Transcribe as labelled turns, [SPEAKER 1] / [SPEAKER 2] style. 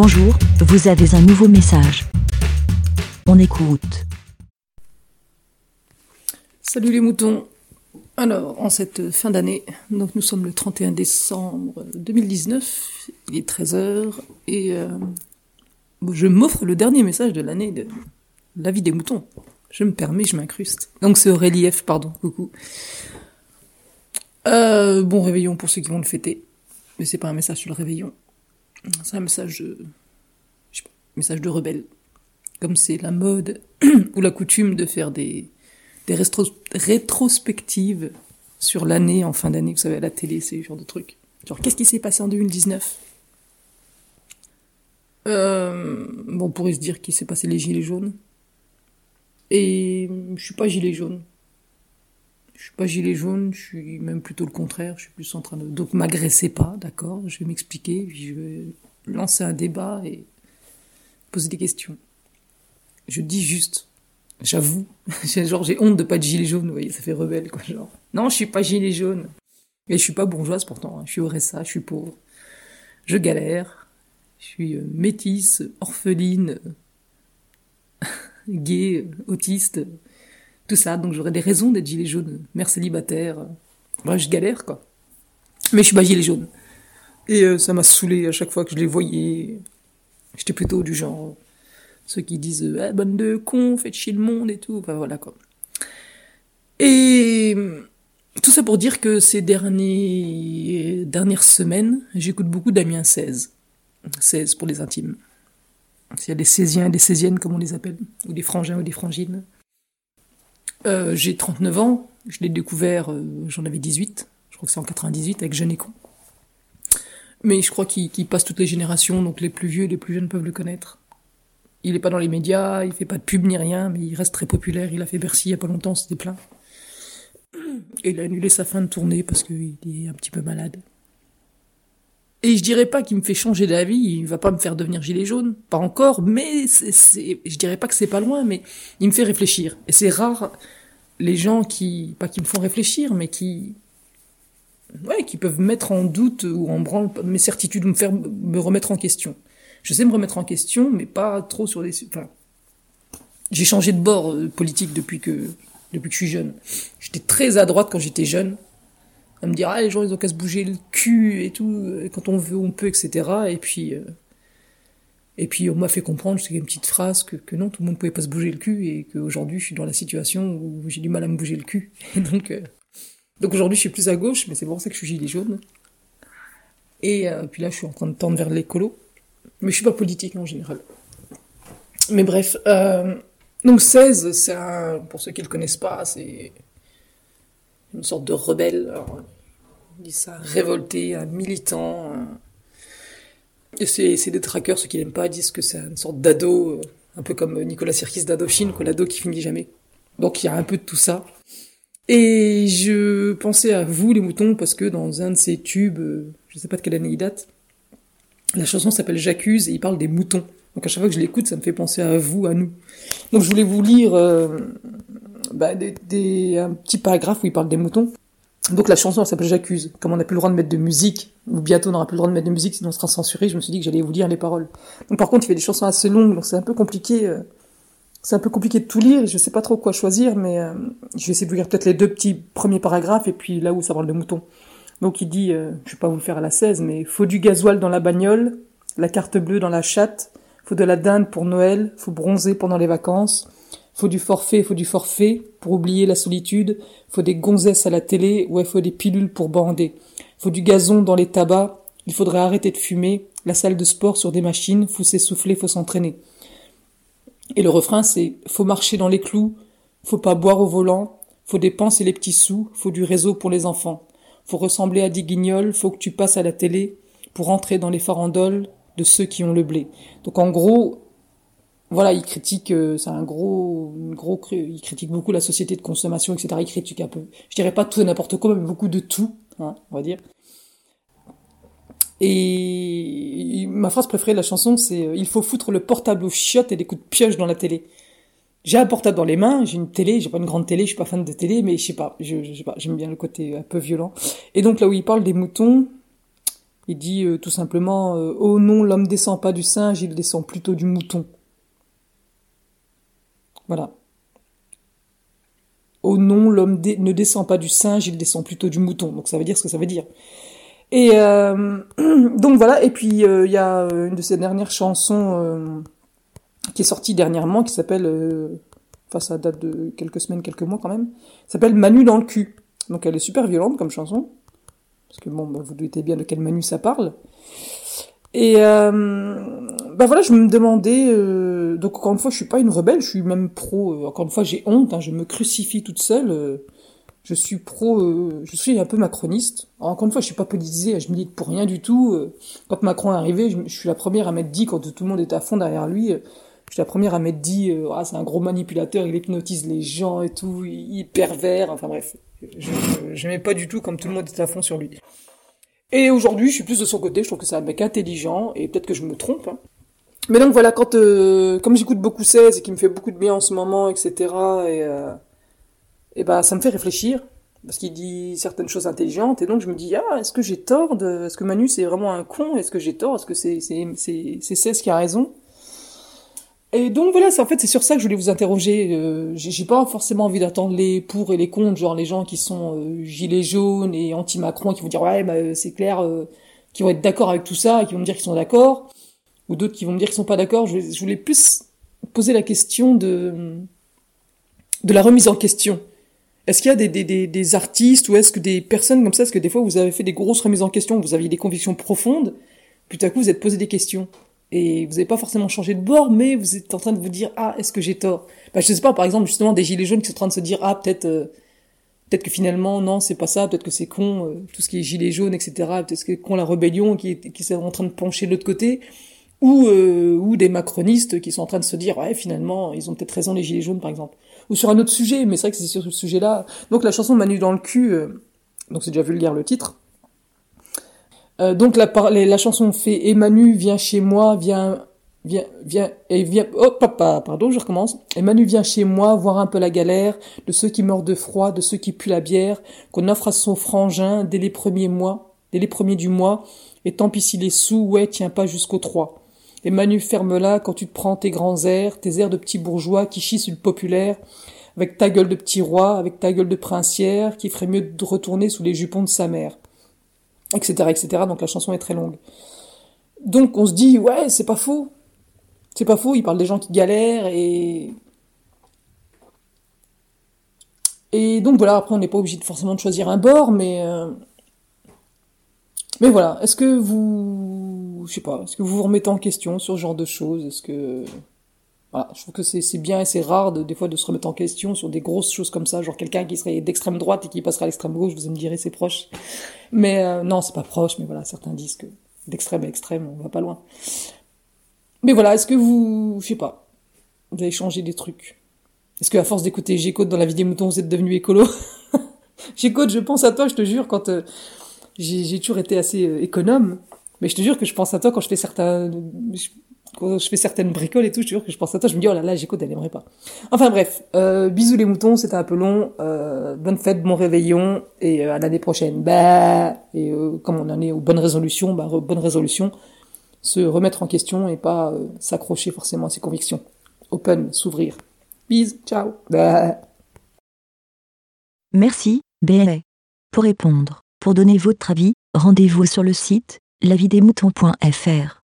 [SPEAKER 1] Bonjour, vous avez un nouveau message. On écoute.
[SPEAKER 2] Salut les moutons. Alors, en cette fin d'année, nous sommes le 31 décembre 2019, il est 13h, et euh, je m'offre le dernier message de l'année de la vie des moutons. Je me permets, je m'incruste. Donc c'est Aurélie F, pardon, coucou. Euh, bon réveillon pour ceux qui vont le fêter. Mais c'est pas un message sur le réveillon. C'est un message de, je sais pas, message de rebelle. Comme c'est la mode ou la coutume de faire des, des rétrospectives sur l'année en fin d'année, vous savez, à la télé, c'est ce genre de trucs. Genre, qu'est-ce qui s'est passé en 2019 euh, Bon, on pourrait se dire qu'il s'est passé les gilets jaunes. Et je suis pas gilet jaune. Je suis pas gilet jaune, je suis même plutôt le contraire. Je suis plus en train de... Donc m'agressez pas, d'accord Je vais m'expliquer, puis je vais lancer un débat et poser des questions. Je dis juste, j'avoue, genre j'ai honte de pas être gilet jaune, vous voyez, ça fait rebelle quoi, genre. Non, je suis pas gilet jaune. Et je suis pas bourgeoise pourtant, hein. je suis au RSA, je suis pauvre. Je galère. Je suis euh, métisse, orpheline, gay, autiste, tout ça. Donc j'aurais des raisons d'être gilet jaune, mère célibataire. Bref, je galère, quoi. Mais je suis pas gilet jaune. Et euh, ça m'a saoulé à chaque fois que je les voyais. J'étais plutôt du genre ceux qui disent eh, bonne de con, faites chier le monde et tout. Enfin voilà quoi. Et tout ça pour dire que ces derniers, dernières semaines, j'écoute beaucoup Damien 16. 16 pour les intimes. S'il y a des Césiens et des Césiennes, comme on les appelle, ou des frangins ou des frangines. Euh, j'ai 39 ans, je l'ai découvert, euh, j'en avais 18, je crois que c'est en 98, avec Jeune et Con. Mais je crois qu'il passe toutes les générations, donc les plus vieux et les plus jeunes peuvent le connaître. Il est pas dans les médias, il fait pas de pub ni rien, mais il reste très populaire. Il a fait Bercy il y a pas longtemps, c'était plein. Et il a annulé sa fin de tournée parce qu'il est un petit peu malade. Et je dirais pas qu'il me fait changer d'avis, il va pas me faire devenir gilet jaune, pas encore, mais c'est, je dirais pas que c'est pas loin, mais il me fait réfléchir. Et c'est rare les gens qui, pas qui me font réfléchir, mais qui, ouais, qui peuvent mettre en doute ou en branle mes certitudes, me faire me remettre en question. Je sais me remettre en question, mais pas trop sur les, enfin, j'ai changé de bord euh, politique depuis que, depuis que je suis jeune. J'étais très à droite quand j'étais jeune à me dire ah les gens ils ont qu'à se bouger le cul et tout euh, quand on veut on peut etc et puis euh, et puis on m'a fait comprendre c'est une petite phrase que, que non tout le monde pouvait pas se bouger le cul et qu'aujourd'hui je suis dans la situation où j'ai du mal à me bouger le cul. Donc euh, donc aujourd'hui je suis plus à gauche mais c'est pour ça que je suis gilet jaune. Et puis là je suis en train de tendre vers l'écolo. Mais je suis pas politique en général. Mais bref donc 16 c'est un pour ceux qui le connaissent pas c'est une sorte de rebelle. Alors, on dit ça, révolté, un militant. Et c'est des trackers, ceux qui n'aiment pas, disent que c'est une sorte d'ado, un peu comme Nicolas Sirkis d'Adochine, quoi, l'ado qui finit jamais. Donc il y a un peu de tout ça. Et je pensais à vous, les moutons, parce que dans un de ces tubes, je sais pas de quelle année il date, la chanson s'appelle J'accuse et il parle des moutons. Donc à chaque fois que je l'écoute, ça me fait penser à vous, à nous. Donc je voulais vous lire euh, bah, des, un petit paragraphe où il parle des moutons. Donc la chanson elle s'appelle J'accuse. Comme on n'a plus le droit de mettre de musique, ou bientôt on n'aura plus le droit de mettre de musique sinon on sera censuré, je me suis dit que j'allais vous lire les paroles. Donc par contre il fait des chansons assez longues, donc c'est un peu compliqué. Euh, c'est un peu compliqué de tout lire, je sais pas trop quoi choisir, mais euh, je vais essayer de vous lire peut-être les deux petits premiers paragraphes et puis là où ça parle de moutons. Donc il dit, euh, je vais pas vous le faire à la 16, mais faut du gasoil dans la bagnole, la carte bleue dans la chatte, faut de la dinde pour Noël, faut bronzer pendant les vacances, faut du forfait, faut du forfait pour oublier la solitude, faut des gonzesses à la télé, ouais, faut des pilules pour bander. Faut du gazon dans les tabacs, il faudrait arrêter de fumer, la salle de sport sur des machines, faut s'essouffler, faut s'entraîner. Et le refrain c'est faut marcher dans les clous, faut pas boire au volant, faut dépenser les petits sous, faut du réseau pour les enfants. Faut ressembler à des guignols, faut que tu passes à la télé pour entrer dans les farandoles de ceux qui ont le blé. Donc en gros, voilà, il critique, euh, c'est un gros, gros, il critique beaucoup la société de consommation, etc. Il critique un peu, je dirais pas tout et n'importe quoi, mais beaucoup de tout, hein, on va dire. Et ma phrase préférée de la chanson, c'est euh, il faut foutre le portable aux chiottes et des coups de pioche dans la télé. J'ai un portable dans les mains, j'ai une télé, j'ai pas une grande télé, je suis pas fan de télé, mais je sais pas, je, sais pas, j'aime bien le côté un peu violent. Et donc là où il parle des moutons, Il dit euh, tout simplement euh, Oh non, l'homme descend pas du singe, il descend plutôt du mouton. Voilà. Oh non, l'homme ne descend pas du singe, il descend plutôt du mouton. Donc ça veut dire ce que ça veut dire. Et euh, donc voilà, et puis il y a une de ses dernières chansons qui est sortie dernièrement, qui s'appelle, enfin ça date de quelques semaines, quelques mois quand même, s'appelle Manu dans le cul. Donc elle est super violente comme chanson. Parce que bon, bah, vous doutez bien de quel Manu ça parle. Et euh, bah voilà, je me demandais. Euh, donc encore une fois, je suis pas une rebelle, je suis même pro. Euh, encore une fois, j'ai honte, hein, je me crucifie toute seule. Euh, je suis pro, euh, je suis un peu macroniste. encore une fois, je suis pas politisée, je milite pour rien du tout. quand Macron est arrivé, je, suis la première à m'être dit quand tout le monde était à fond derrière lui. je suis la première à m'être dit, ah c'est un gros manipulateur, il hypnotise les gens et tout, il est pervers. Enfin bref, je n'aimais pas du tout comme tout le monde était à fond sur lui. Et aujourd'hui, je suis plus de son côté. Je trouve que c'est un mec intelligent et peut-être que je me trompe. Hein. Mais donc voilà, quand euh, comme j'écoute beaucoup 16 et qui me fait beaucoup de bien en ce moment, etc. Et, euh, ben ça me fait réfléchir parce qu'il dit certaines choses intelligentes et donc je me dis ah est-ce que j'ai tort de est-ce que Manu c'est vraiment un con est-ce que j'ai tort est-ce que c'est c'est c'est c'est 16 qui a raison? Et donc voilà, c'est en fait c'est sur ça que je voulais vous interroger. Euh, j'ai pas forcément envie d'attendre les pour et les contre, genre les gens qui sont euh, gilets jaunes et anti-Macron qui vont dire ouais bah, c'est clair, euh, qui vont être d'accord avec tout ça et qui vont me dire qu'ils sont d'accord, ou d'autres qui vont me dire qu'ils sont pas d'accord. Je, voulais plus poser la question de de la remise en question. Est-ce qu'il y a des, des, des, des artistes ou est-ce que des personnes comme ça, est-ce que des fois vous avez fait des grosses remises en question, vous aviez des convictions profondes, puis tout à coup vous êtes posé des questions? Et vous n'avez pas forcément changé de bord, mais vous êtes en train de vous dire ah est-ce que j'ai tort? Bah, Je sais pas, par exemple justement des gilets jaunes qui sont en train de se dire ah peut-être euh, peut-être que finalement non c'est pas ça, peut-être que c'est con euh, tout ce qui est gilets jaunes etc. Peut-être que con la rébellion qui est qui est en train de pencher de l'autre côté, ou euh, ou des macronistes qui sont en train de se dire ouais finalement ils ont peut-être raison les gilets jaunes par exemple, ou sur un autre sujet, mais c'est vrai que c'est sur ce sujet-là. Donc la chanson Manu dans le cul, donc c'est déjà vulgaire le titre euh, donc la, la chanson fait Emmanuel vient chez moi, vient vient vient et vient oh papa pardon je recommence. Emmanuel vient chez moi voir un peu la galère de ceux qui meurent de froid de ceux qui puent la bière qu'on offre à son frangin dès les premiers mois dès les premiers du mois. Et tant pis si les sous ouais tiens pas jusqu'au trois. Emmanuel ferme-la quand tu te prends tes grands airs tes airs de petits bourgeois qui chient sur le populaire avec ta gueule de petit roi avec ta gueule de princière qui ferait mieux de retourner sous les jupons de sa mère etc., etc. Donc la chanson est très longue. Donc on se dit, ouais, c'est pas faux. C'est pas faux, il parle des gens qui galèrent et... Et donc voilà, après on n'est pas obligé de forcément de choisir un bord, mais... Euh, mais voilà, est-ce que vous... Je sais pas, est-ce que vous vous remettez en question sur ce genre de choses? Est-ce que... Voilà, je trouve que c'est bien et c'est rare de, des fois de se remettre en question sur des grosses choses comme ça, genre quelqu'un qui serait d'extrême droite et qui passerait à l'extrême gauche, vous me direz c'est proche. Mais euh, non, c'est pas proche, mais voilà, certains disent que d'extrême à extrême, on va pas loin. Mais voilà, est-ce que vous, je sais pas, vous avez changé des trucs? Est-ce que force d'écouter g dans la vie des moutons, vous êtes devenu écolo? G je pense à toi, je te jure, quand euh, j'ai toujours été assez euh, économe, mais je te jure que je pense à toi quand je fais certains quand je fais certaines bricoles et tout, je te jure que je pense à toi, je me dis, oh là là, j'écoute, elle aimerait pas. Enfin bref, euh, bisous les moutons, c'était un peu long, euh, bonne fête, bon réveillon, et euh, à l'année prochaine. Bah, et comme on en est aux bonnes résolutions, bah, bonne résolution, se remettre en question et pas s'accrocher forcément à ses convictions. Open, s'ouvrir. Bisous, ciao. Bah.
[SPEAKER 1] Merci, BLA. Pour répondre, pour donner votre avis, rendez-vous sur le site lavidesmoutons.fr.